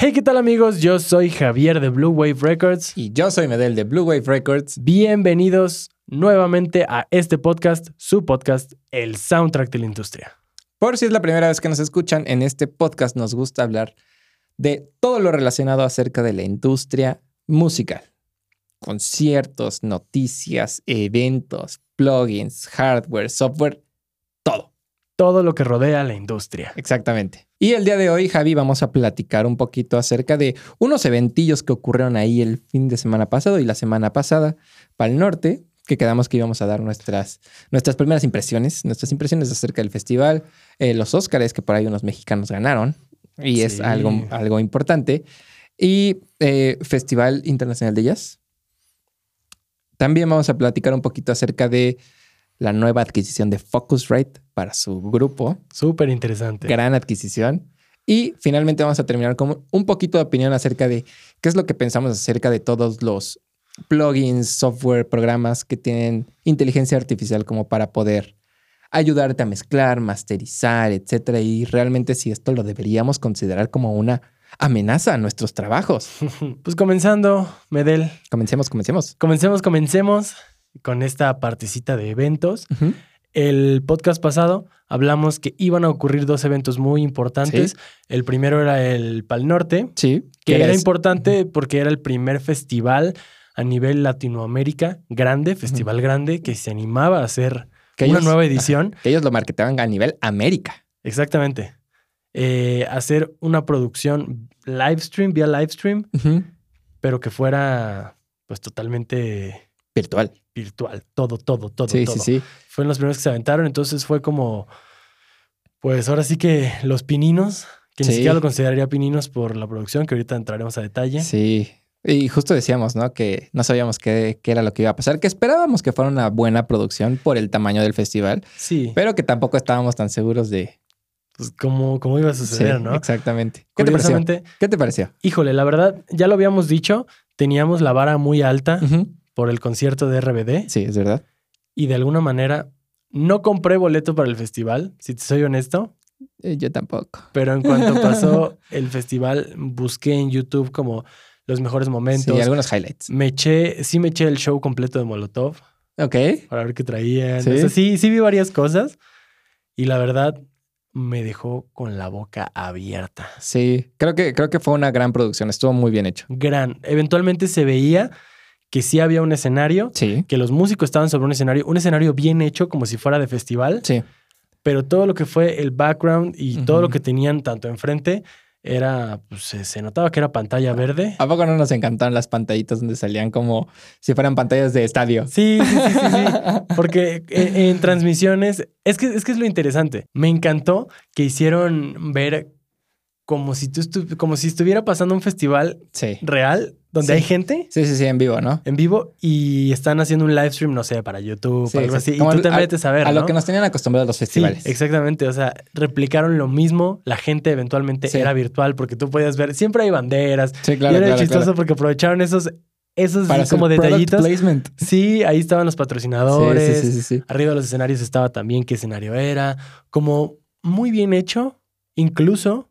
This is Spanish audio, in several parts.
Hey, ¿qué tal amigos? Yo soy Javier de Blue Wave Records. Y yo soy Medel de Blue Wave Records. Bienvenidos nuevamente a este podcast, su podcast, El Soundtrack de la Industria. Por si es la primera vez que nos escuchan, en este podcast nos gusta hablar de todo lo relacionado acerca de la industria musical. Conciertos, noticias, eventos, plugins, hardware, software, todo. Lo que rodea la industria. Exactamente. Y el día de hoy, Javi, vamos a platicar un poquito acerca de unos eventillos que ocurrieron ahí el fin de semana pasado y la semana pasada para el norte, que quedamos que íbamos a dar nuestras, nuestras primeras impresiones, nuestras impresiones acerca del festival, eh, los Óscares, que por ahí unos mexicanos ganaron, y es algo, algo importante, y eh, Festival Internacional de Jazz. También vamos a platicar un poquito acerca de la nueva adquisición de Focusrite para su grupo, Súper interesante. gran adquisición. Y finalmente vamos a terminar con un poquito de opinión acerca de qué es lo que pensamos acerca de todos los plugins, software, programas que tienen inteligencia artificial como para poder ayudarte a mezclar, masterizar, etcétera. Y realmente si esto lo deberíamos considerar como una amenaza a nuestros trabajos. Pues comenzando, Medel. Comencemos, comencemos. Comencemos, comencemos con esta partecita de eventos. El podcast pasado hablamos que iban a ocurrir dos eventos muy importantes. Sí. El primero era el Pal Norte, Sí. que era es- importante porque era el primer festival a nivel Latinoamérica grande, festival grande, que se animaba a hacer que una ellos- nueva edición. Que ellos lo marketaban a nivel América. Exactamente. Eh, hacer una producción live stream, vía live stream, pero que fuera pues totalmente Virtual. virtual. Todo, todo, todo, sí, todo. sí, sí. Fueron los primeros que se aventaron, entonces fue como, pues ahora sí que los pininos, que ni Sí. siquiera lo consideraría pininos por la producción, que ahorita entraremos a detalle. Sí. Y justo decíamos, ¿no? Que no sabíamos qué, qué era lo que iba a pasar, que esperábamos que fuera una buena producción por el tamaño del festival, Sí, pero que tampoco estábamos tan seguros de... pues cómo, cómo iba a suceder, Sí, ¿no? Exactamente. ¿Qué te pareció? ¿Qué te pareció? híjole, la verdad, ya lo habíamos dicho, teníamos la vara muy alta Ujú. Por el concierto de RBD Sí, es verdad. y de alguna manera no compré boleto para el festival, si te soy honesto, Eh, yo tampoco. pero en cuanto pasó el festival, busqué en YouTube como los mejores momentos. Sí, algunos highlights. Me eché, sí me eché el show completo de Molotov Ok. para ver qué traían. ¿Sí? O sea, sí, sí vi varias cosas y la verdad me dejó con la boca abierta. Sí, creo que, creo que fue una gran producción. Estuvo muy bien hecho. Gran. Eventualmente se veía que sí había un escenario, Sí. que los músicos estaban sobre un escenario, un escenario bien hecho como si fuera de festival, Sí. pero todo lo que fue el background y todo lo que tenían tanto enfrente era, pues se, se notaba que era pantalla verde. ¿A poco no nos encantaron las pantallitas donde salían como si fueran pantallas de estadio? Sí, sí, sí, sí, sí. Porque en, en transmisiones, es que, es que es lo interesante. Me encantó que hicieron ver como si, tú estu- como si estuviera pasando un festival Sí. real donde Sí. hay gente Sí, sí, sí, en vivo, ¿no? en vivo y están haciendo un live stream, no sé, para YouTube Sí, algo así. Y Como tú te metes a ver. A lo que nos tenían acostumbrados los Sí, festivales. exactamente. O sea, replicaron lo mismo. La gente eventualmente era virtual porque tú podías ver. Siempre hay banderas. Sí, claro, y era claro, chistoso claro. porque aprovecharon esos, esos Para como detallitos. placement. Sí, ahí estaban los patrocinadores. sí, sí, sí. Arriba de los escenarios estaba también qué escenario era. Como muy bien hecho. Incluso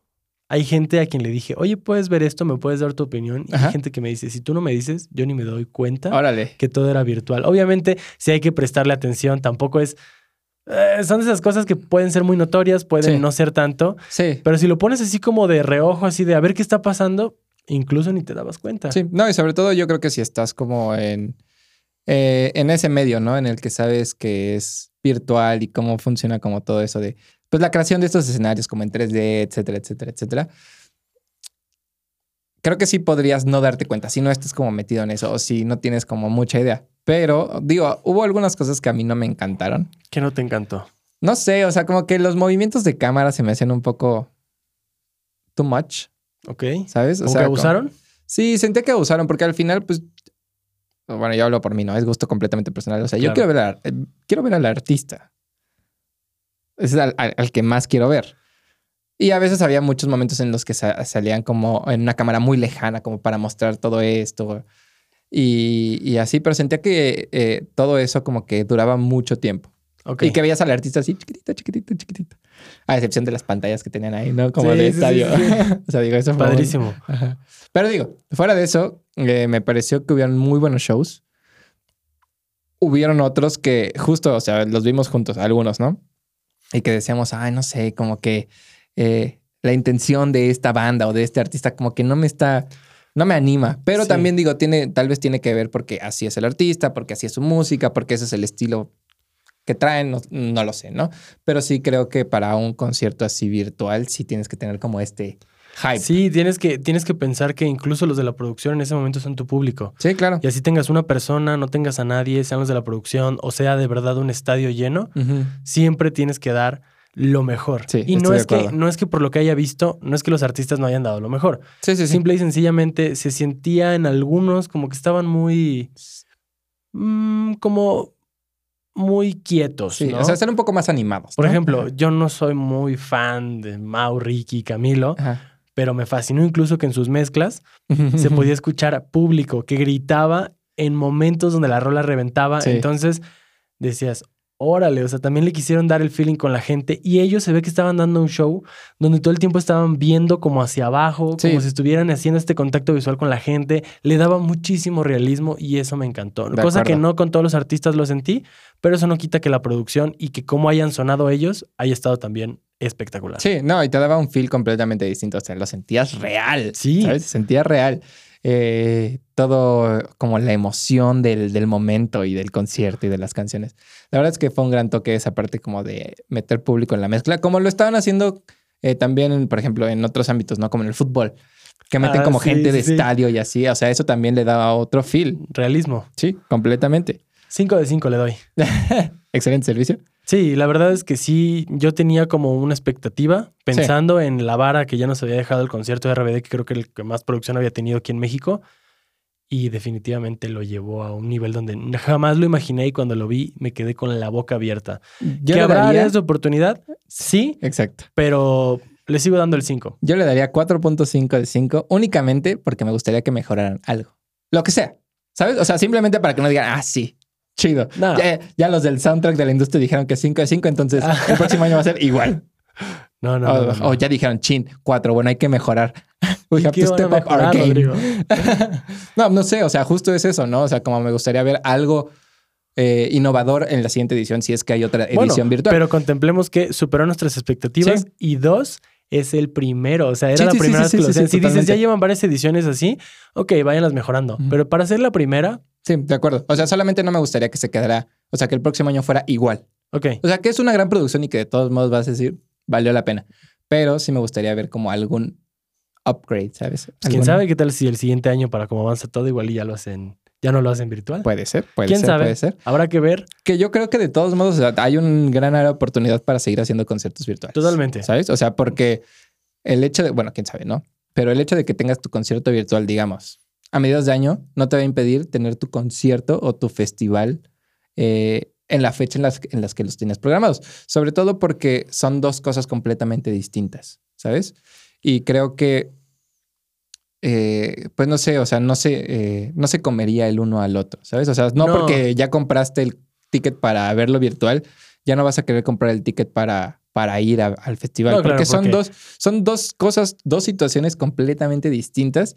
hay gente a quien le dije, oye, ¿puedes ver esto? ¿Me puedes dar tu opinión? Y Ajá. hay gente que me dice, si tú no me dices, yo ni me doy cuenta Órale. que todo era virtual. Obviamente, sí hay que prestarle atención. Tampoco es... eh, son esas cosas que pueden ser muy notorias, pueden Sí. no ser tanto. Sí. Pero si lo pones así como de reojo, así de a ver qué está pasando, incluso ni te dabas cuenta. Sí, no, y sobre todo yo creo que si estás como en, eh, en ese medio, ¿no? En el que sabes que es virtual y cómo funciona como todo eso de, pues la creación de estos escenarios como en 3D, etcétera, etcétera, etcétera. Creo que sí podrías no darte cuenta si no estás como metido en eso o si no tienes como mucha idea. Pero digo, hubo algunas cosas que a mí no me encantaron. Que no te encantó. No sé, o sea, como que los movimientos de cámara se me hacían un poco too much, ¿Ok? ¿sabes? O ¿Cómo sea, que como- abusaron? Sí, sentía que abusaron porque al final, pues, bueno, yo hablo por mí, ¿no? Es gusto completamente personal. O sea, yo quiero ver, a- eh, quiero ver al artista. Es al, al- al que más quiero ver. Y a veces había muchos momentos en los que sa- salían como en una cámara muy lejana, como para mostrar todo esto. Y, y así, pero sentía que eh, todo eso como que duraba mucho tiempo. Y que veías al artista así, chiquitito, chiquitito, chiquitito. A excepción de las pantallas que tenían ahí, ¿no? Como Sí, de sí, estadio. sí. o sea, digo, eso fue Padrísimo. Pero digo, fuera de eso, eh, me pareció que hubieron muy buenos shows. Hubieron otros que justo, o sea, los vimos juntos, algunos, ¿no? Y que decíamos, ay, no sé, como que eh, la intención de esta banda o de este artista como que no me está, no me anima. Pero Sí. también digo, tiene, tal vez tiene que ver porque así es el artista, porque así es su música, porque ese es el estilo que traen, no, no lo sé, ¿no? Pero sí creo que para un concierto así virtual sí tienes que tener como este hype. Sí, tienes que, tienes que pensar que incluso los de la producción en ese momento son tu público. Sí, claro. Y así tengas una persona, no tengas a nadie, sean los de la producción, o sea de verdad un estadio lleno, siempre tienes que dar lo mejor. Sí, y no es, que, no es que por lo que haya visto, no es que los artistas no hayan dado lo mejor. Sí, sí, sí. Simple y sencillamente se sentía en algunos como que estaban muy. mm, como muy quietos. Sí, ¿no? o sea, están un poco más animados. Por ¿no? ejemplo, yo no soy muy fan de Mau, Ricky y Camilo, Ajá. Pero me fascinó incluso que en sus mezclas se podía escuchar público que gritaba en momentos donde la rola reventaba. Sí. Entonces decías, órale, o sea, también le quisieron dar el feeling con la gente y ellos se ve que estaban dando un show donde todo el tiempo estaban viendo como hacia abajo, Sí. como si estuvieran haciendo este contacto visual con la gente. Le daba muchísimo realismo y eso me encantó. De Cosa que no con todos los artistas lo sentí, pero eso no quita que la producción y que cómo hayan sonado ellos haya estado también espectacular. Sí, no, y te daba un feel completamente distinto. O sea, lo sentías real. Sí. ¿Sabes? Se sentía real. Eh, todo como la emoción del, del momento y del concierto y de las canciones. La verdad es que fue un gran toque esa parte como de meter público en la mezcla, como lo estaban haciendo eh, también, por ejemplo, en otros ámbitos, ¿no? Como en el fútbol, que meten Ah, como sí, gente de sí. estadio y así. O sea, eso también le daba otro feel. Realismo. Sí, completamente. 5 de 5 le doy. Excelente servicio. Sí, la verdad es que sí, yo tenía como una expectativa pensando en la vara que ya nos había dejado el concierto de RBD, que creo que el que más producción había tenido aquí en México. Y definitivamente lo llevó a un nivel donde jamás lo imaginé y cuando lo vi me quedé con la boca abierta. Yo ¿Que habrá daría... de oportunidad? Sí, Exacto. pero le sigo dando el 5. Yo le daría 4.5 de 5 únicamente porque me gustaría que mejoraran algo. Lo que sea. ¿Sabes? O sea, simplemente para que no digan, ah, sí, chido. No. Ya, ya los del soundtrack de la industria dijeron que 5 de 5, entonces Ah. el próximo año va a ser igual. No, no, o, no, no. o ya dijeron, chin, 4, bueno, hay que mejorar. We ¿Y have to step up our game. No, no sé, o sea, justo es eso, ¿no? O sea, como me gustaría ver algo eh, innovador en la siguiente edición, si es que hay otra edición Bueno, virtual. Pero contemplemos que superó nuestras expectativas Sí. y dos, es el primero. O sea, era Sí, la sí, primera sí, vez que sí, lo hacían. si dices, ya llevan varias ediciones así, ok, váyanlas mejorando. Pero para hacer la primera, Sí, de acuerdo. O sea, solamente no me gustaría que se quedara, o sea, que el próximo año fuera igual. ok. O sea, que es una gran producción y que de todos modos vas a decir, valió la pena. Pero sí me gustaría ver como algún upgrade, ¿sabes? Pues quién sabe qué tal si el siguiente año, para cómo avanza todo, igual y ya lo hacen, ya no lo hacen virtual. Puede ser, puede ¿Quién ser, sabe? puede ser. Habrá que ver Que yo creo que de todos modos o sea, hay una gran área de oportunidad para seguir haciendo conciertos virtuales. totalmente. ¿Sabes? O sea, porque el hecho de, bueno, quién sabe, ¿no? Pero el hecho de que tengas tu concierto virtual, digamos, a mediados de año, no te va a impedir tener tu concierto o tu festival eh, en la fecha en las, en las que los tienes programados. Sobre todo porque son dos cosas completamente distintas, ¿sabes? Y creo que, eh, pues no sé, o sea, no se, eh, no se comería el uno al otro, ¿sabes? O sea, no, No. porque ya compraste el ticket para verlo virtual, ya no vas a querer comprar el ticket para, para ir a- al festival. No, claro, porque son porque- dos, son dos cosas, dos situaciones completamente distintas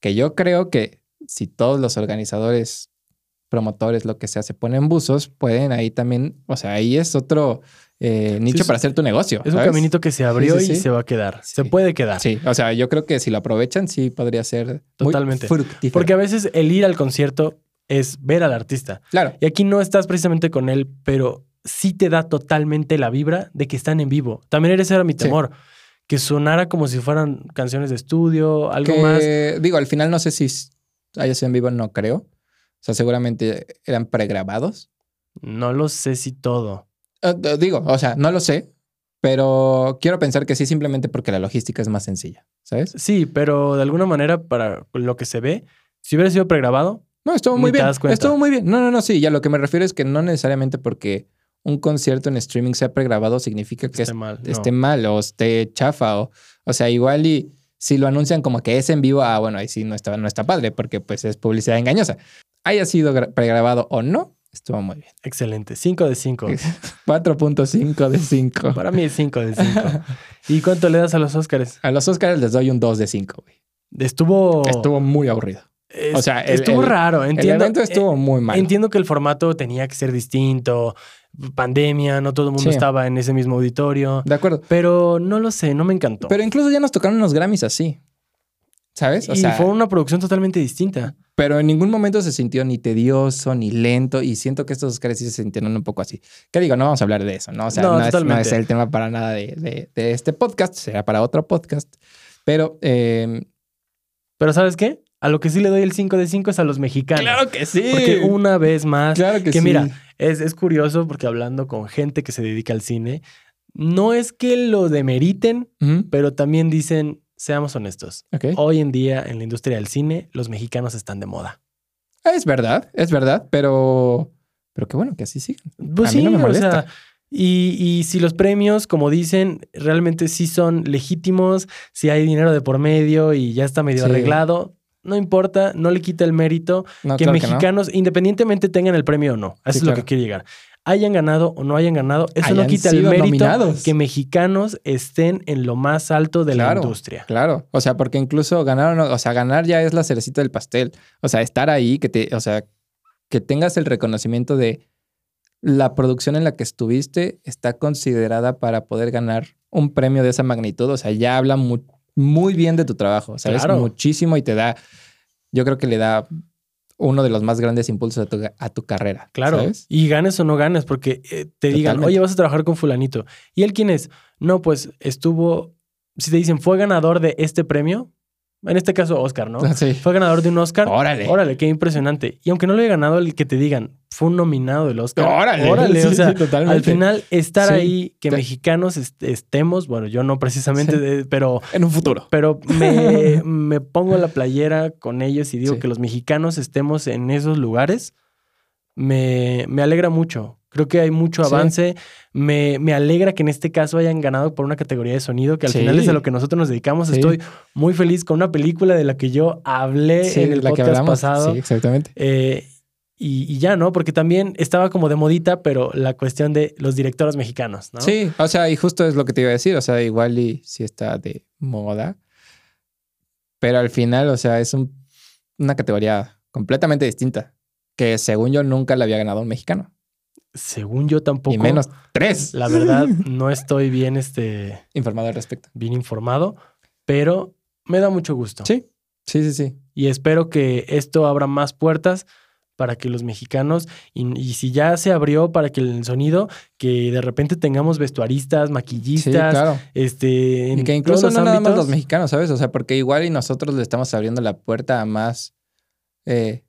que yo creo que si todos los organizadores, promotores, lo que sea, se ponen buzos, pueden ahí también, o sea, ahí es otro eh, nicho para hacer tu negocio. Es un caminito que se abrió Sí, sí, y se va a quedar. Se puede quedar. Sí, o sea, yo creo que si lo aprovechan, sí podría ser muy Totalmente. fructífero. Porque a veces el ir al concierto es ver al artista. claro, Y aquí no estás precisamente con él, pero sí te da totalmente la vibra de que están en vivo. También ese era mi temor. Que sonara como si fueran canciones de estudio, algo que, más. digo, al final no sé si haya sido en vivo, no creo. O sea, seguramente eran pregrabados. No lo sé si todo. Eh, digo, o sea, no lo sé, pero quiero pensar que sí, simplemente porque la logística es más sencilla, ¿sabes? Sí, pero de alguna manera, para lo que se ve, si hubiera sido pregrabado, No, estuvo muy bien. Estuvo muy bien. No, no, no, sí. Ya lo que me refiero es que no necesariamente porque un concierto en streaming sea pregrabado significa que esté mal. no. esté mal o esté chafa o, o sea, igual y si lo anuncian como que es en vivo, ah, bueno, ahí sí no está, no está padre porque pues es publicidad engañosa. Haya sido gra- pregrabado o no, Estuvo muy bien. Excelente. 5 de 5. 4.5 de 5. Para mí es 5 de 5. ¿Y cuánto le das a los Oscars? A los Oscars les doy un 2 de 5, güey. Estuvo. Estuvo muy aburrido. es- o sea, el- estuvo el- raro. El Entiendo, evento estuvo muy eh, mal. entiendo que el formato tenía que ser distinto. Pandemia, no todo el mundo Sí. estaba en ese mismo auditorio. De acuerdo. Pero no lo sé, no me encantó. Pero incluso ya nos tocaron unos Grammys así. ¿Sabes? O y sea, fue una producción totalmente distinta. pero en ningún momento se sintió ni tedioso ni lento. Y siento que estos Oscars sí se sintieron un poco así. ¿Qué digo? No vamos a hablar de eso, ¿no? O sea, No, no, es, no es el tema para nada de, de- de este podcast. Será para otro podcast. Pero eh, Pero ¿sabes qué? A lo que sí le doy el 5 de 5 es a los mexicanos. que sí. Porque una vez más, claro que, que sí. mira, es, es curioso porque hablando con gente que se dedica al cine, no es que lo demeriten, pero también dicen, seamos honestos, hoy en día en la industria del cine los mexicanos están de moda. Es verdad, es verdad, pero, pero qué bueno que así sigan. Pues A mí sí, no me o molesta. sea, y, y si los premios, como dicen, realmente sí son legítimos, si hay dinero de por medio y ya está medio Sí. arreglado, no importa, no le quita el mérito No, que claro que no. mexicanos, independientemente tengan el premio o no, eso Sí, es lo claro. que quiere llegar. Hayan ganado o no hayan ganado, eso no quita el mérito nominados. que mexicanos estén en lo más alto de Claro. la industria. Claro, o sea, porque incluso ganar, o no- o sea, ganar ya es la cerecita del pastel. O sea, estar ahí, que te, o sea, que tengas el reconocimiento de la producción en la que estuviste está considerada para poder ganar un premio de esa magnitud. O sea, ya habla mu- muy bien de tu trabajo, ¿sabes? Claro. Muchísimo y te da, yo creo que le da uno de los más grandes impulsos a tu, a tu carrera. Claro. ¿sabes? Y ganes o no ganes, porque eh, te digan, oye, vas a trabajar con fulanito. ¿Y él quién es? No, pues estuvo, si te dicen, fue ganador de este premio, en este caso Oscar, ¿no? Sí. Fue ganador de un Oscar. Órale. Órale, qué impresionante. Y aunque no lo haya ganado, el que te digan, fue un nominado del Oscar. Órale. Órale, o Sí, sea, sí, totalmente. al final estar ahí, que mexicanos est- estemos, bueno, yo no precisamente, de- pero, En un futuro. pero me, me pongo la playera con ellos y digo que los mexicanos estemos en esos lugares, me, me alegra mucho. Creo que hay mucho Sí. avance. Me, me alegra que en este caso hayan ganado por una categoría de sonido, que al Sí. final es a lo que nosotros nos dedicamos. Sí. Estoy muy feliz con una película de la que yo hablé Sí, en el la que podcast hablamos. pasado. Sí, exactamente. Eh, y, y ya, ¿no? Porque también estaba como de modita, pero la cuestión de los directores mexicanos, ¿no? Sí, o sea, y justo es lo que te iba a decir. O sea, igual y sí está de moda. Pero al final, o sea, es un- una categoría completamente distinta. Que según yo nunca la había ganado un mexicano. Según yo tampoco. Y menos tres. La verdad, no estoy bien, este, Informado al respecto. bien informado, pero me da mucho gusto. Sí, sí, sí, sí. Y espero que esto abra más puertas para que los mexicanos, y, y si ya se abrió para que el sonido, que de repente tengamos vestuaristas, Sí, maquillistas, claro. este, en Y que todos incluso los no nada más ámbitos. los mexicanos, ¿sabes? O sea, porque igual y nosotros le estamos abriendo la puerta a más eh,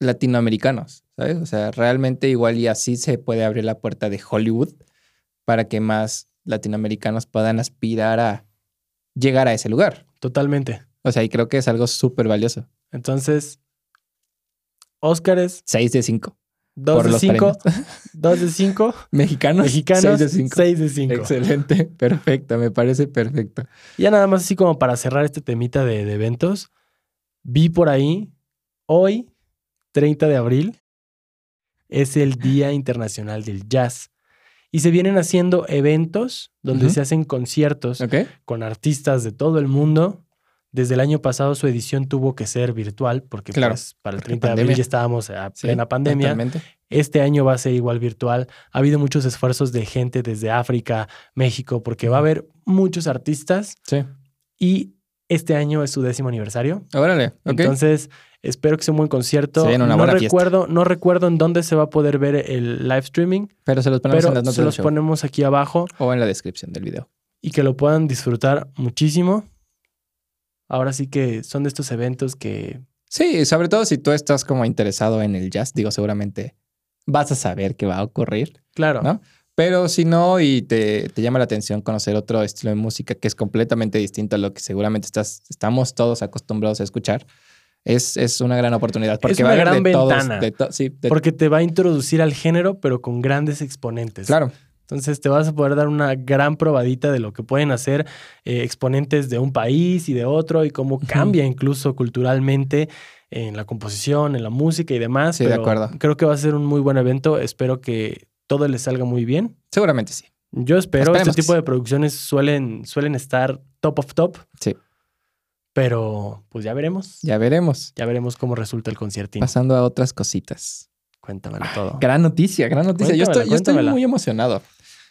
latinoamericanos, ¿sabes? O sea, realmente igual y así se puede abrir la puerta de Hollywood para que más latinoamericanos puedan aspirar a llegar a ese lugar. Totalmente. O sea, y creo que es algo súper valioso. Entonces, Óscares, 6 de 5. 2 por de los 5, premios. 2 de 5, Mexicanos, mexicanos, 6 de 5. 6 de 5. Excelente, perfecto, me parece perfecto. Ya nada más así como para cerrar este temita de, de eventos, vi por ahí, hoy, 30 de abril, es el Día Internacional del Jazz. Y se vienen haciendo eventos donde se hacen conciertos con artistas de todo el mundo. Desde el año pasado su edición tuvo que ser virtual porque Claro, pues, para el porque 30 de abril ya estábamos a Sí, plena pandemia. Totalmente. Este año va a ser igual virtual. Ha habido muchos esfuerzos de gente desde África, México, porque va a haber muchos artistas Sí. y este año es su décimo aniversario. Órale. Entonces, espero que sea un buen concierto. Se viene una no buena fiesta. recuerdo, no recuerdo en dónde se va a poder ver el live streaming, pero se los ponemos pero en las notas se del los show. ponemos aquí abajo o en la descripción del video. y que lo puedan disfrutar muchísimo. Ahora sí que son de estos eventos que Sí, sobre todo si tú estás como interesado en el jazz, digo, seguramente vas a saber qué va a ocurrir, Claro. ¿no? Pero si no y te, te llama la atención conocer otro estilo de música que es completamente distinto a lo que seguramente estás, estamos todos acostumbrados a escuchar, es, es una gran oportunidad. Porque una va a haber de todos, ventana. de to- sí, de- Porque te va a introducir al género, pero con grandes exponentes. claro. Entonces te vas a poder dar una gran probadita de lo que pueden hacer eh, exponentes de un país y de otro y cómo cambia incluso culturalmente en la composición, en la música y demás. Sí, de acuerdo. Creo que va a ser un muy buen evento. Espero que todo les salga muy bien. Seguramente sí. Yo espero. Esperemos este tipo sí. de producciones suelen, suelen estar top of top. Sí. Pero pues ya veremos. Ya veremos. Ya veremos cómo resulta el conciertín. Pasando a otras cositas. Cuéntamelo todo. Gran noticia, gran noticia. Yo estoy, yo estoy muy emocionado.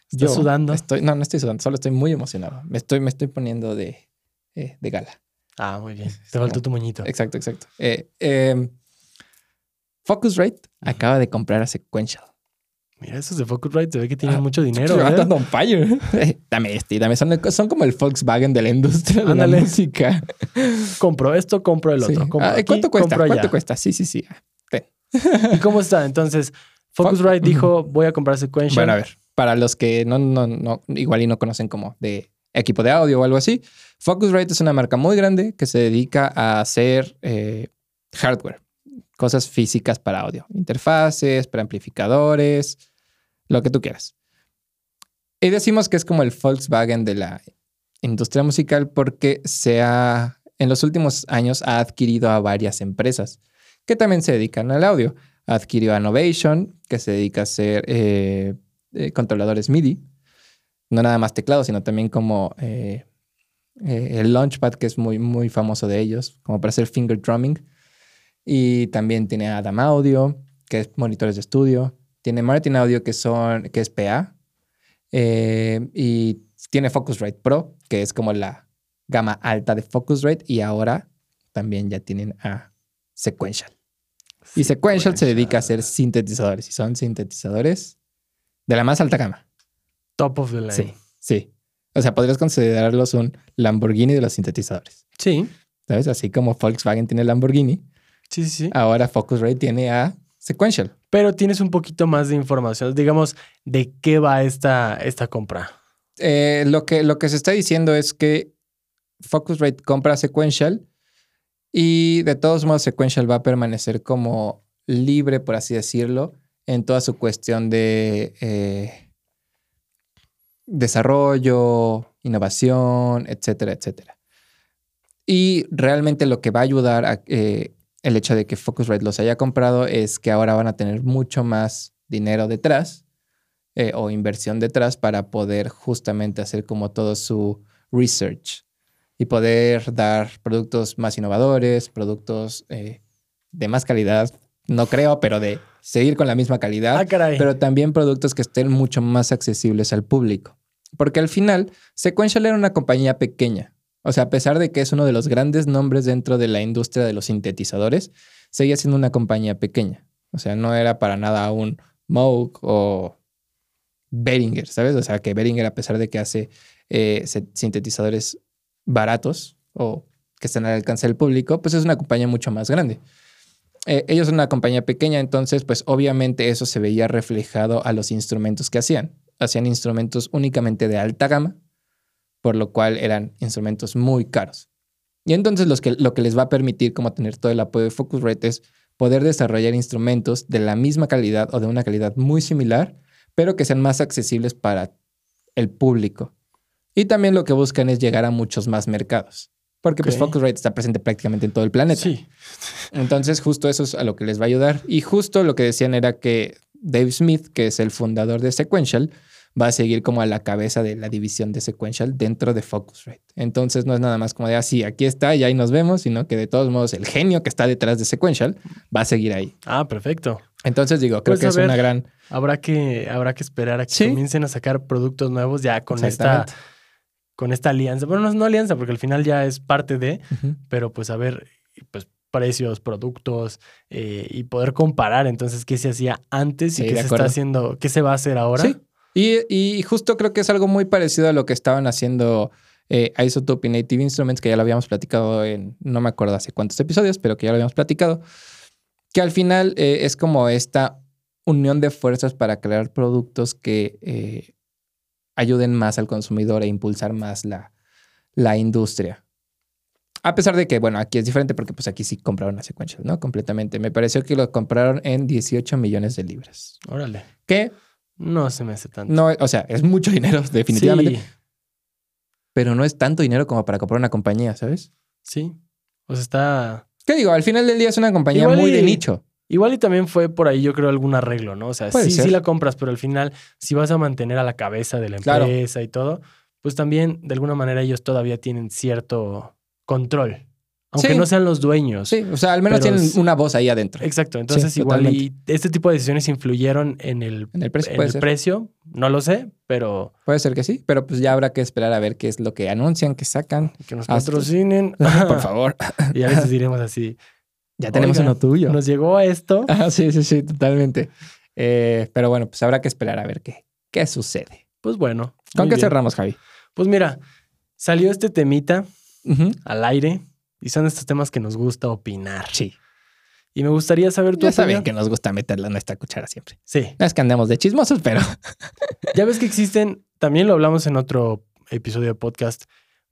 ¿Estás Yo sudando? Estoy, no, no estoy sudando, solo estoy muy emocionado. Me estoy, me estoy poniendo de, eh, de gala. Ah, muy bien. Te faltó tu moñito. Exacto, exacto. Eh, eh, Focusrite acaba de comprar a Sequential. Mira, esos de Focusrite se ve que tienen Ah, mucho dinero. ¿eh? on fire. Dame este, dame. Son, son como el Volkswagen de la industria de Ándale. la música. Compro esto, compro el Sí. otro. compro Ah, aquí, ¿Cuánto cuesta? compro ¿Cuánto allá. cuesta? Sí, sí, sí. ¿Y cómo está? Entonces, Focusrite dijo, voy a comprar Sequential. Bueno, a ver, para los que no, no, no, igual y no conocen como de equipo de audio o algo así, Focusrite es una marca muy grande que se dedica a hacer eh, hardware, cosas físicas para audio, interfaces, preamplificadores, lo que tú quieras. Y decimos que es como el Volkswagen de la industria musical porque se ha, en los últimos años ha adquirido a varias empresas que también se dedican al audio. Adquirió a Novation, que se dedica a hacer eh, eh, controladores MIDI. No nada más teclados, sino también como eh, el Launchpad, que es muy, muy famoso de ellos, como para hacer finger drumming. Y también tiene Adam Audio, que es monitores de estudio. Tiene Martin Audio, que, son, que es PA. Eh, y tiene Focusrite Pro, que es como la gama alta de Focusrite. Y ahora también ya tienen a Sequential. Y Sequential se dedica a hacer sintetizadores. Y son sintetizadores de la más alta gama. Top of the line. Sí, sí. O sea, podrías considerarlos un Lamborghini de los sintetizadores. Sí, ¿Sabes? Así como Volkswagen tiene Lamborghini, sí, sí. sí. ahora Focusrite tiene a Sequential. Pero tienes un poquito más de información. Digamos, ¿de qué va esta, esta compra? Eh, lo, que, lo que se está diciendo es que Focusrite compra Sequential y de todos modos Sequential va a permanecer como libre, por así decirlo, en toda su cuestión de eh, desarrollo, innovación, etcétera, etcétera. Y realmente lo que va a ayudar a eh, el hecho de que Focusrite los haya comprado es que ahora van a tener mucho más dinero detrás eh, o inversión detrás para poder justamente hacer como todo su research y poder dar productos más innovadores, productos eh, de más calidad, no creo, pero de seguir con la misma calidad, Ah, caray. pero también productos que estén mucho más accesibles al público. Porque al final, Sequential era una compañía pequeña. O sea, a pesar de que es uno de los grandes nombres dentro de la industria de los sintetizadores, seguía siendo una compañía pequeña. O sea, no era para nada un Moog o Behringer, ¿sabes? O sea, que Behringer, a pesar de que hace eh, sintetizadores baratos o que están al alcance del público, pues es una compañía mucho más grande. Eh, ellos son una compañía pequeña, entonces, pues obviamente eso se veía reflejado a los instrumentos que hacían. Hacían instrumentos únicamente de alta gama, por lo cual eran instrumentos muy caros. Y entonces los que, lo que les va a permitir como tener todo el apoyo de Focusrite es poder desarrollar instrumentos de la misma calidad o de una calidad muy similar, pero que sean más accesibles para el público. Y también lo que buscan es llegar a muchos más mercados. Porque pues Ok. Focusrite está presente prácticamente en todo el planeta. Sí. Entonces, justo eso es a lo que les va a ayudar. Y justo lo que decían era que Dave Smith, que es el fundador de Sequential, va a seguir como a la cabeza de la división de Sequential dentro de Focusrite. Entonces, no es nada más como de así, aquí está y ahí nos vemos, sino que de todos modos el genio que está detrás de Sequential va a seguir ahí. Ah, perfecto. Entonces, digo, creo Pues, que es ver. una gran. Habrá que, habrá que esperar a que Sí. comiencen a sacar productos nuevos ya con esta, con esta alianza. Bueno, no, no alianza, porque al final ya es parte de, pero pues a ver, pues precios, productos eh, y poder comparar entonces qué se hacía antes Sí, y qué se acuerdo. está haciendo, qué se va a hacer ahora. Sí. Y, y justo creo que es algo muy parecido a lo que estaban haciendo eh, Isotope y Native Instruments, que ya lo habíamos platicado en, no me acuerdo hace cuántos episodios, pero que ya lo habíamos platicado, que al final eh, es como esta unión de fuerzas para crear productos que eh, ayuden más al consumidor e impulsar más la, la industria. A pesar de que, bueno, aquí es diferente porque pues aquí sí compraron a Sequential, ¿no? Completamente. Me pareció que lo compraron en 18 millones de libras Órale. que No se me hace tanto. No, o sea, es mucho dinero, definitivamente. Sí, Pero no es tanto dinero como para comprar una compañía, ¿sabes? sí. O sea, está. ¿Qué digo? Al final del día es una compañía Igual muy de nicho. Igual y también fue por ahí, yo creo, algún arreglo, ¿no? O sea, Puede sí, ser. sí la compras, pero al final, si vas a mantener a la cabeza de la Claro. empresa y todo, pues también, de alguna manera, ellos todavía tienen cierto control. Aunque Sí. no sean los dueños. Sí, o sea, al menos tienen una voz ahí adentro. Exacto. Entonces, Sí, igual totalmente. y este tipo de decisiones influyeron en el, En el precio, en puede el ser. precio. No lo sé, pero Puede ser que sí, pero pues ya habrá que esperar a ver qué es lo que anuncian, que sacan. que nos patrocinen. Por favor. Y ya les diremos así. Ya tenemos uno tuyo. Nos llegó a esto. Ah, sí, sí, sí, totalmente. Eh, pero bueno, pues habrá que esperar a ver qué, qué sucede. Pues bueno. ¿Con qué bien. cerramos, Javi? Pues mira, salió este temita al aire y son estos temas que nos gusta opinar. Sí. Y me gustaría saber tu Ya saben que nos gusta meterla en nuestra cuchara siempre. Sí. No es que andemos de chismosos, pero Ya ves que existen, también lo hablamos en otro episodio de podcast,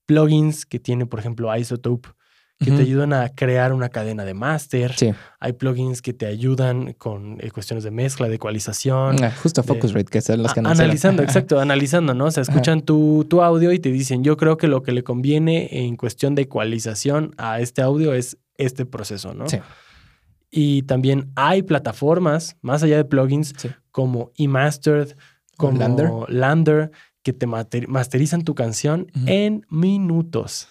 plugins que tiene, por ejemplo, Isotope, que te ayudan a crear una cadena de máster. sí. Hay plugins que te ayudan con eh, cuestiones de mezcla, de ecualización. Ah, Justo de- Focusrate, que son los que analizando, exacto, analizando, ¿no? O sea, escuchan tu, tu audio y te dicen, yo creo que lo que le conviene en cuestión de ecualización a este audio es este proceso, ¿no? Sí. Y también hay plataformas, más allá de plugins, Sí. como eMastered, como Lander. Lander, que te masterizan tu canción en minutos.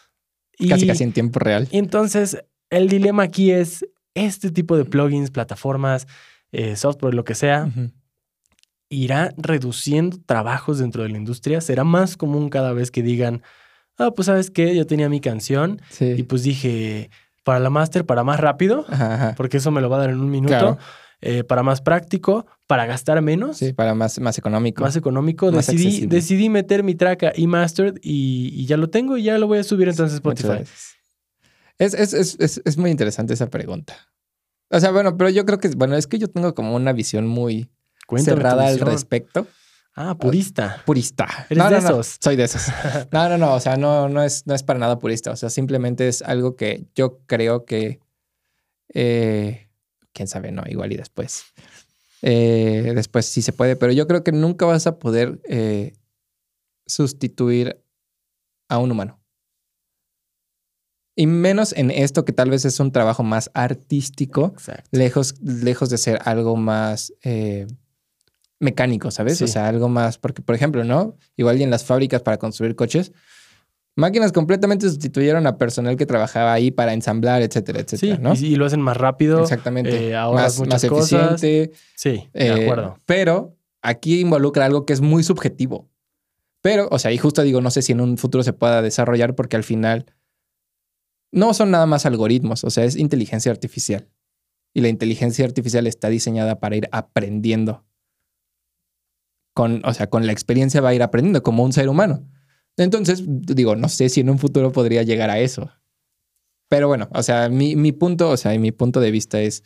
Y, Casi, casi en tiempo real. y entonces, el dilema aquí es este tipo de plugins, plataformas, eh, software, lo que sea, irá reduciendo trabajos dentro de la industria. Será más común cada vez que digan, ah, pues sabes qué, yo tenía mi canción y pues dije, para la master, para más rápido, Ajá, ajá. porque eso me lo va a dar en un minuto, Claro. Eh, para más práctico, para gastar menos. Sí, para más, más económico. Más económico, Más decidí, accesible. decidí meter mi track a eMastered y, y ya lo tengo y ya lo voy a subir entonces a Spotify. Es, es, es, es, es muy interesante esa pregunta. O sea, bueno, pero yo creo que, bueno, es que yo tengo como una visión muy Cuéntame cerrada al respecto. Ah, purista. Purista. Eres no, de no, no, esos. Soy de esos. No, no, no. O sea, no, no, es, no es para nada purista. O sea, simplemente es algo que yo creo que. eh, Quién sabe, no, igual y después. Eh, después sí se puede, pero yo creo que nunca vas a poder eh, sustituir a un humano. Y menos en esto que tal vez es un trabajo más artístico, Exacto. lejos, lejos de ser algo más eh, mecánico, ¿sabes? Sí. O sea, algo más, porque por ejemplo, ¿no? Igual y en las fábricas para construir coches, máquinas completamente sustituyeron a personal que trabajaba ahí para ensamblar, etcétera, Sí, etcétera, ¿no? y, y lo hacen más rápido. Exactamente. eh, más, muchas más cosas. eficiente. Sí, de eh, acuerdo. Pero aquí involucra algo que es muy subjetivo. Pero, o sea, y justo digo, no sé si en un futuro se pueda desarrollar porque al final no son nada más algoritmos, o sea, es inteligencia artificial. Y la inteligencia artificial está diseñada para ir aprendiendo. Con, o sea, con la experiencia va a ir aprendiendo como un ser humano. Entonces, digo, no sé si en un futuro podría llegar a eso. Pero bueno, o sea, mi, mi punto, o sea, y mi punto de vista es,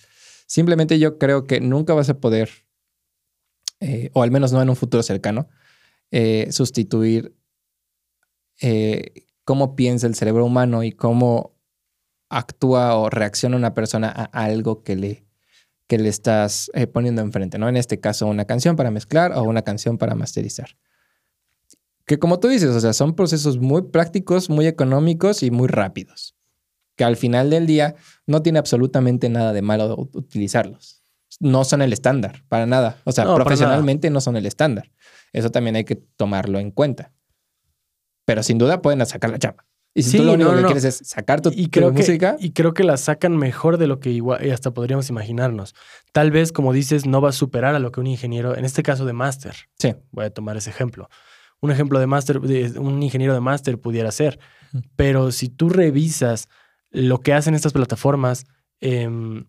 simplemente yo creo que nunca vas a poder, eh, o al menos no en un futuro cercano, eh, sustituir eh, cómo piensa el cerebro humano y cómo actúa o reacciona una persona a algo que le, que le estás poniendo enfrente, ¿no? En este caso, una canción para mezclar o una canción para masterizar. Que como tú dices, o sea, son procesos muy prácticos, muy económicos y muy rápidos. Que al final del día no tiene absolutamente nada de malo utilizarlos. No son el estándar, para nada. O sea, No, profesionalmente no son el estándar. Eso también hay que tomarlo en cuenta. Pero sin duda pueden sacar la chamba. Y si Sí, tú lo único no, que quieres es sacar tu, y tu creo que, música, y creo que la sacan mejor de lo que igual hasta podríamos imaginarnos. Tal vez, como dices, no va a superar a lo que un ingeniero, en este caso de máster, sí, voy a tomar ese ejemplo. Un ejemplo de máster, un ingeniero de máster pudiera ser. Pero si tú revisas lo que hacen estas plataformas, em,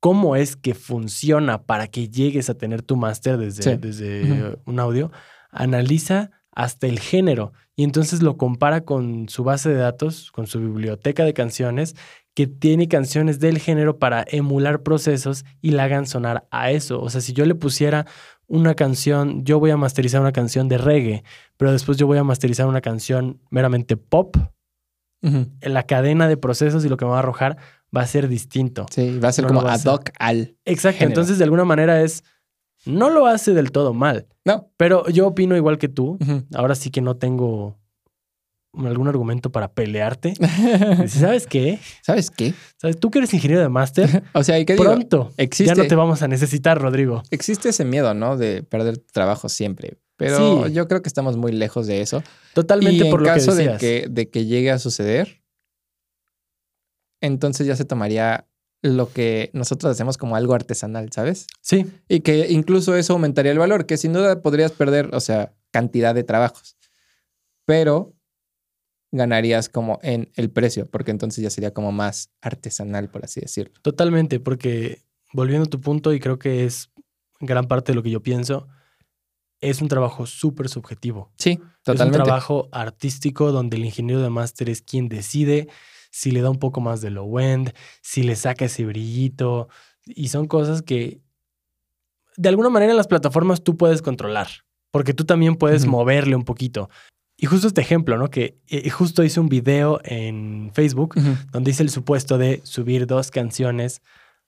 cómo es que funciona para que llegues a tener tu máster desde, Sí. desde un audio, analiza hasta el género y entonces lo compara con su base de datos, con su biblioteca de canciones, que tiene canciones del género para emular procesos y la hagan sonar a eso. O sea, si yo le pusiera una canción, yo voy a masterizar una canción de reggae, pero después yo voy a masterizar una canción meramente pop, en la cadena de procesos y lo que me va a arrojar va a ser distinto. sí, va a ser No como ad hoc al. Exacto, Género. entonces de alguna manera es No lo hace del todo mal. No. Pero yo opino igual que tú. Ahora sí que no tengo algún argumento para pelearte. Dice, ¿Sabes qué? ¿Sabes qué? ¿Sabes? Tú que eres ingeniero de máster, O sea, ¿y qué digo? pronto existe- ya no te vamos a necesitar, Rodrigo. Existe ese miedo, ¿no? De perder trabajo siempre. Pero Sí. yo creo que estamos muy lejos de eso. Totalmente y por en lo que caso de decías. que, de que llegue a suceder, entonces ya se tomaría lo que nosotros hacemos como algo artesanal, ¿sabes? Sí, Y que incluso eso aumentaría el valor, que sin duda podrías perder, o sea, cantidad de trabajos. Pero ganarías como en el precio, porque entonces ya sería como más artesanal, por así decirlo. totalmente, porque volviendo a tu punto, y creo que es gran parte de lo que yo pienso, es un trabajo súper subjetivo. Sí, Es un totalmente. trabajo artístico donde el ingeniero de máster es quien decide si le da un poco más de low end, si le saca ese brillito. Y son cosas que de alguna manera en las plataformas tú puedes controlar, porque tú también puedes moverle un poquito. Y justo este ejemplo, ¿no? Que eh, justo hice un video en Facebook donde hice el supuesto de subir dos canciones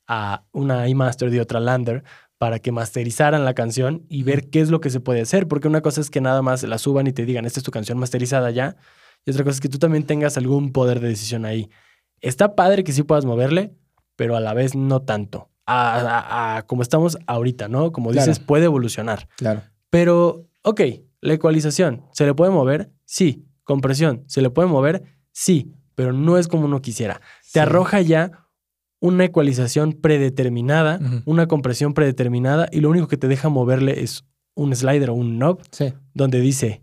a una iMaster de otra Lander para que masterizaran la canción y ver qué es lo que se puede hacer, porque una cosa es que nada más la suban y te digan, esta es tu canción masterizada ya, y otra cosa es que tú también tengas algún poder de decisión ahí. Está padre que sí puedas moverle, pero a la vez no tanto. A, a- a como estamos ahorita, ¿no? Como Claro. dices, puede evolucionar. Claro. Pero, ok, la ecualización, ¿se le puede mover? Sí. Compresión, ¿se le puede mover? Sí, pero no es como uno quisiera. Te arroja ya una ecualización predeterminada, una compresión predeterminada, y lo único que te deja moverle es un slider o un knob Sí. donde dice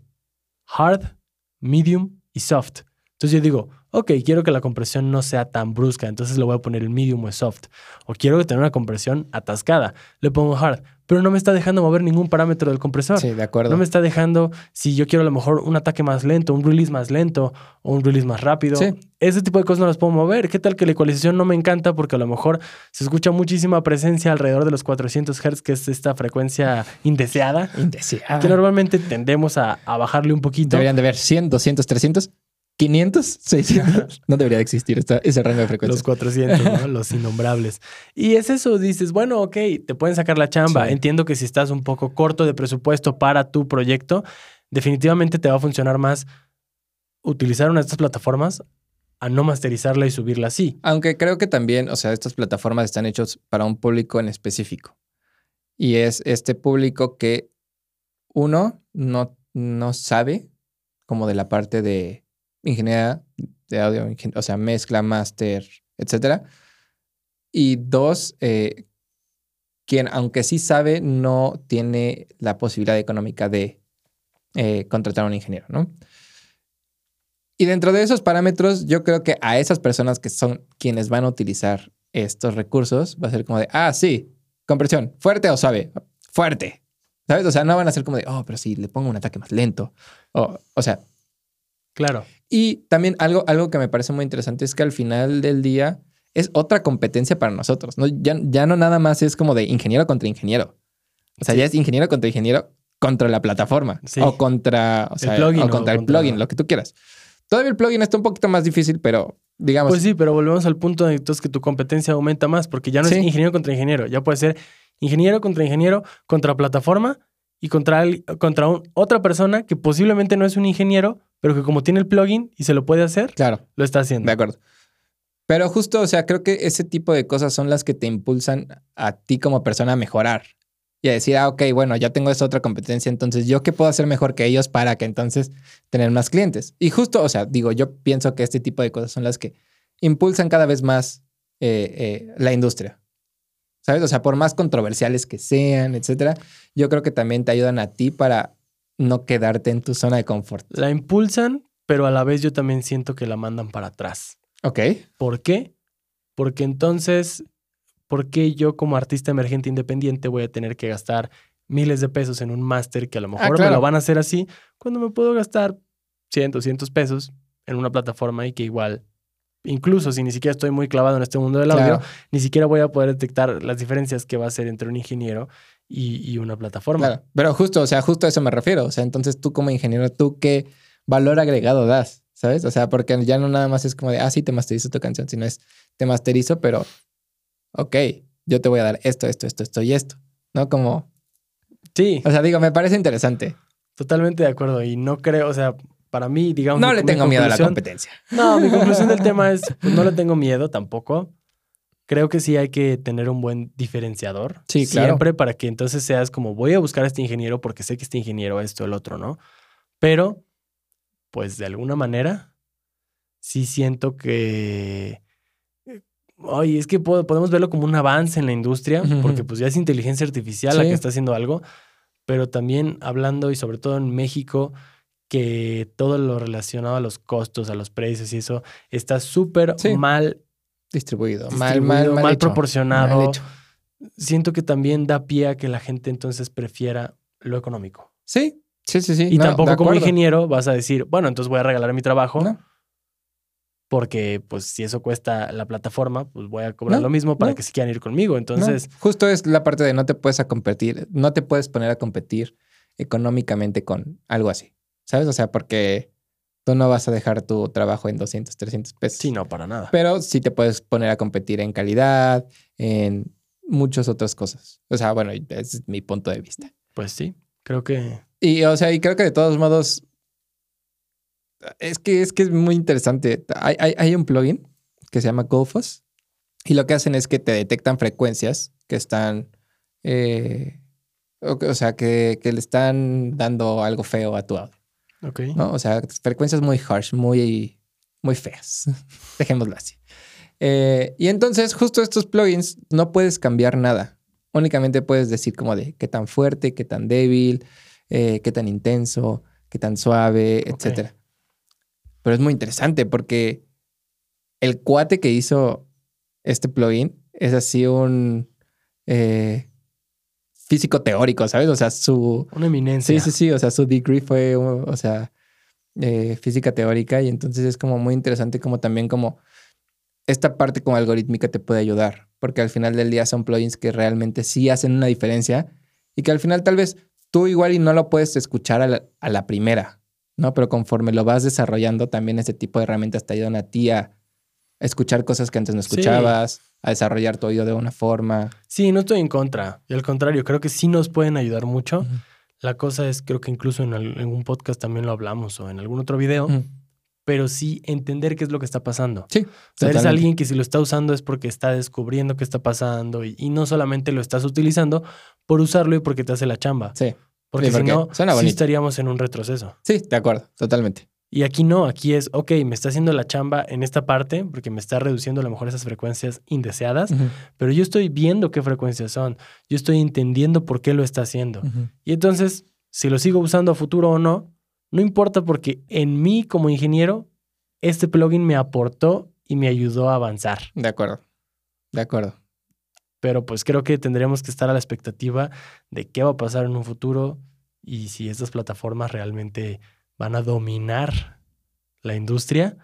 hard, medium y soft. Entonces yo digo, ok, quiero que la compresión no sea tan brusca, entonces le voy a poner el medium o el soft. O quiero tener una compresión atascada, le pongo hard, pero no me está dejando mover ningún parámetro del compresor. Sí, de acuerdo. No me está dejando, si yo quiero a lo mejor un ataque más lento, un release más lento o un release más rápido. Sí. Ese tipo de cosas no las puedo mover. ¿Qué tal que la ecualización no me encanta? Porque a lo mejor se escucha muchísima presencia alrededor de los 400 Hz, que es esta frecuencia indeseada, Indeseada. que normalmente tendemos a, a bajarle un poquito. Deberían de ver 100, 200, 300, 500, 600. no debería de existir esta- ese rango de frecuencia. Los 400, ¿no? los innombrables. Y es eso, dices, bueno, ok, te pueden sacar la chamba. Sí. Entiendo que si estás un poco corto de presupuesto para tu proyecto, definitivamente te va a funcionar más utilizar una de estas plataformas a no masterizarla y subirla así. Aunque creo que también, o sea, estas plataformas están hechas para un público en específico. Y es este público que uno no, no sabe como de la parte de ingeniería de audio, o sea, mezcla, máster, etcétera. Y dos, eh, quien aunque sí sabe, no tiene la posibilidad económica de eh, contratar a un ingeniero, ¿no? Y dentro de esos parámetros, yo creo que a esas personas que son quienes van a utilizar estos recursos, va a ser como de, ah, sí, compresión, fuerte o suave, fuerte. ¿Sabes? O sea, no van a ser como de, oh, pero si le pongo un ataque más lento. O, o sea, Claro. Y también algo, algo que me parece muy interesante es que al final del día es otra competencia para nosotros. ¿no? Ya, ya no nada más es como de ingeniero contra ingeniero. O sea, Sí. ya es ingeniero contra ingeniero contra la plataforma. Sí. O contra, o sea, plugin o o contra el contra- plugin, lo que tú quieras. Todavía el plugin está un poquito más difícil, pero digamos, Pues sí, pero volvemos al punto de entonces que tu competencia aumenta más, porque ya no es ingeniero contra ingeniero, ya puede ser ingeniero contra ingeniero, contra plataforma y contra, contra un- otra persona que posiblemente no es un ingeniero, pero que como tiene el plugin y se lo puede hacer, claro, lo está haciendo. de acuerdo. Pero justo, o sea, creo que ese tipo de cosas son las que te impulsan a ti como persona a mejorar y a decir, ah, ok, bueno, ya tengo esta otra competencia, entonces yo qué puedo hacer mejor que ellos para que entonces tener más clientes. Y justo, o sea, digo, yo pienso que este tipo de cosas son las que impulsan cada vez más eh, eh, la industria. ¿Sabes? O sea, por más controversiales que sean, etcétera, yo creo que también te ayudan a ti para no quedarte en tu zona de confort. La impulsan, pero a la vez yo también siento que la mandan para atrás. Ok. ¿Por qué? Porque entonces, ¿por qué yo como artista emergente independiente voy a tener que gastar miles de pesos en un máster que a lo mejor me Ah, claro. lo van a hacer así, cuando me puedo gastar 100, 200 pesos en una plataforma y que igual, incluso si ni siquiera estoy muy clavado en este mundo del audio, Claro. ni siquiera voy a poder detectar las diferencias que va a hacer entre un ingeniero y, y una plataforma. Claro, pero justo, o sea, justo a eso me refiero. O sea, entonces tú como ingeniero, ¿tú qué valor agregado das? ¿Sabes? O sea, porque ya no nada más es como de, ah, sí, te masterizo tu canción, sino es, te masterizo, pero, ok, yo te voy a dar esto, esto, esto, esto y esto. ¿No? Como, Sí, O sea, digo, me parece interesante. totalmente de acuerdo. Y no creo, o sea, para mí, digamos. No mi- le tengo miedo a la competencia. No, mi conclusión del tema es, pues no le tengo miedo tampoco. Creo que sí hay que tener un buen diferenciador. Sí, claro. Siempre para que entonces seas como, voy a buscar a este ingeniero porque sé que este ingeniero esto, el otro, ¿no? Pero, pues de alguna manera, sí siento que... Ay, es que po- podemos verlo como un avance en la industria, porque pues ya es inteligencia artificial la que está haciendo algo, pero también hablando y sobre todo en México, que todo lo relacionado a los costos, a los precios y eso está súper Sí. mal, Distribuido. distribuido, mal, mal, mal, hecho. proporcionado. Mal hecho. Siento que también da pie a que la gente entonces prefiera lo económico. Sí, sí, sí, sí. Y No, tampoco como ingeniero vas a decir, bueno, entonces voy a regalar mi trabajo No. porque pues si eso cuesta la plataforma, pues voy a cobrar No, lo mismo para que se quieran ir conmigo. Entonces, justo es la parte de no te puedes a competir, no te puedes poner a competir económicamente con algo así, ¿sabes? O sea, porque tú no vas a dejar tu trabajo en 200, 300 pesos. sí, no, para nada. Pero sí te puedes poner a competir en calidad, en muchas otras cosas. O sea, bueno, ese es mi punto de vista. Pues sí, creo que Y, o sea, y creo que de todos modos, es que es, que es muy interesante. Hay, hay, hay un plugin que se llama Golfos y lo que hacen es que te detectan frecuencias que están, eh, o, o sea, que, que le están dando algo feo a tu audio, Ok. ¿no? O sea, frecuencias muy harsh, muy, muy feas, dejémoslo así. Eh, y entonces, justo estos plugins no puedes cambiar nada. Únicamente puedes decir como de qué tan fuerte, qué tan débil, eh, qué tan intenso, qué tan suave, Ok. etcétera. Pero es muy interesante porque el cuate que hizo este plugin es así un eh, físico teórico, ¿sabes? O sea, su, Una eminencia. Sí, sí, sí. O sea, su degree fue, o sea, eh, física teórica y entonces es como muy interesante como también como esta parte como algorítmica te puede ayudar, porque al final del día son plugins que realmente sí hacen una diferencia y que al final tal vez tú igual y no lo puedes escuchar a la, a la primera, ¿no? Pero conforme lo vas desarrollando, también este tipo de herramientas te ayudan a ti a escuchar cosas que antes no Sí. A desarrollar tu oído de una forma. Sí, no estoy en contra. Y al contrario, creo que sí nos pueden ayudar mucho. La cosa es, creo que incluso en, al- en un podcast también lo hablamos o en algún otro video, pero sí entender qué es lo que está pasando. Sí. O sea, eres alguien que si lo está usando es porque está descubriendo qué está pasando y, y no solamente lo estás utilizando por usarlo y porque te hace la chamba. Sí, Porque Sí, si porque no, suena sí estaríamos en un retroceso. sí, de acuerdo, totalmente. Y aquí no, aquí es, ok, me está haciendo la chamba en esta parte porque me está reduciendo a lo mejor esas frecuencias indeseadas, pero yo estoy viendo qué frecuencias son, yo estoy entendiendo por qué lo está haciendo. Y entonces, si lo sigo usando a futuro o no, no importa porque en mí como ingeniero, este plugin me aportó y me ayudó a avanzar. De acuerdo. De acuerdo. Pero pues creo que tendremos que estar a la expectativa de qué va a pasar en un futuro y si estas plataformas realmente van a dominar la industria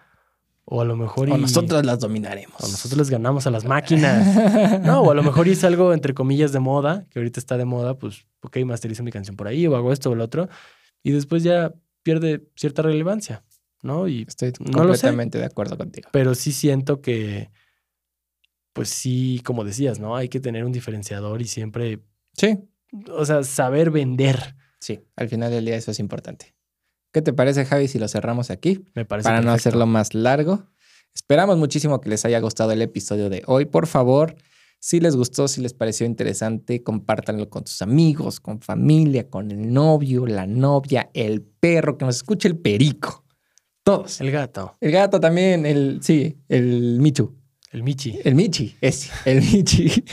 o a lo mejor... O y- nosotros las dominaremos. o nosotros les ganamos a las máquinas. No, o a lo mejor es algo entre comillas de moda, que ahorita está de moda, pues, ok, masterizo mi canción por ahí o hago esto o lo otro, y después ya pierde cierta relevancia, ¿no? Y, Estoy No lo sé. completamente de acuerdo contigo. pero sí siento que, pues sí, como decías, ¿no? Hay que tener un diferenciador y siempre, Sí, o sea, saber vender, sí. Al final del día eso es importante. ¿Qué te parece, Javi, si lo cerramos aquí? me parece. Para no hacerlo más largo. Esperamos muchísimo que les haya gustado el episodio de hoy. Por favor, si les gustó, si les pareció interesante, compártanlo con sus amigos, con familia, con el novio, la novia, el perro, que nos escuche el perico. Todos. El gato, El gato también, el, sí, el Michu. el Michi. El Michi, ese, el Michi.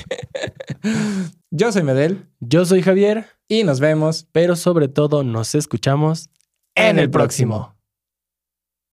Yo soy Medel Yo soy Javier, y nos vemos pero sobre todo nos escuchamos en el próximo.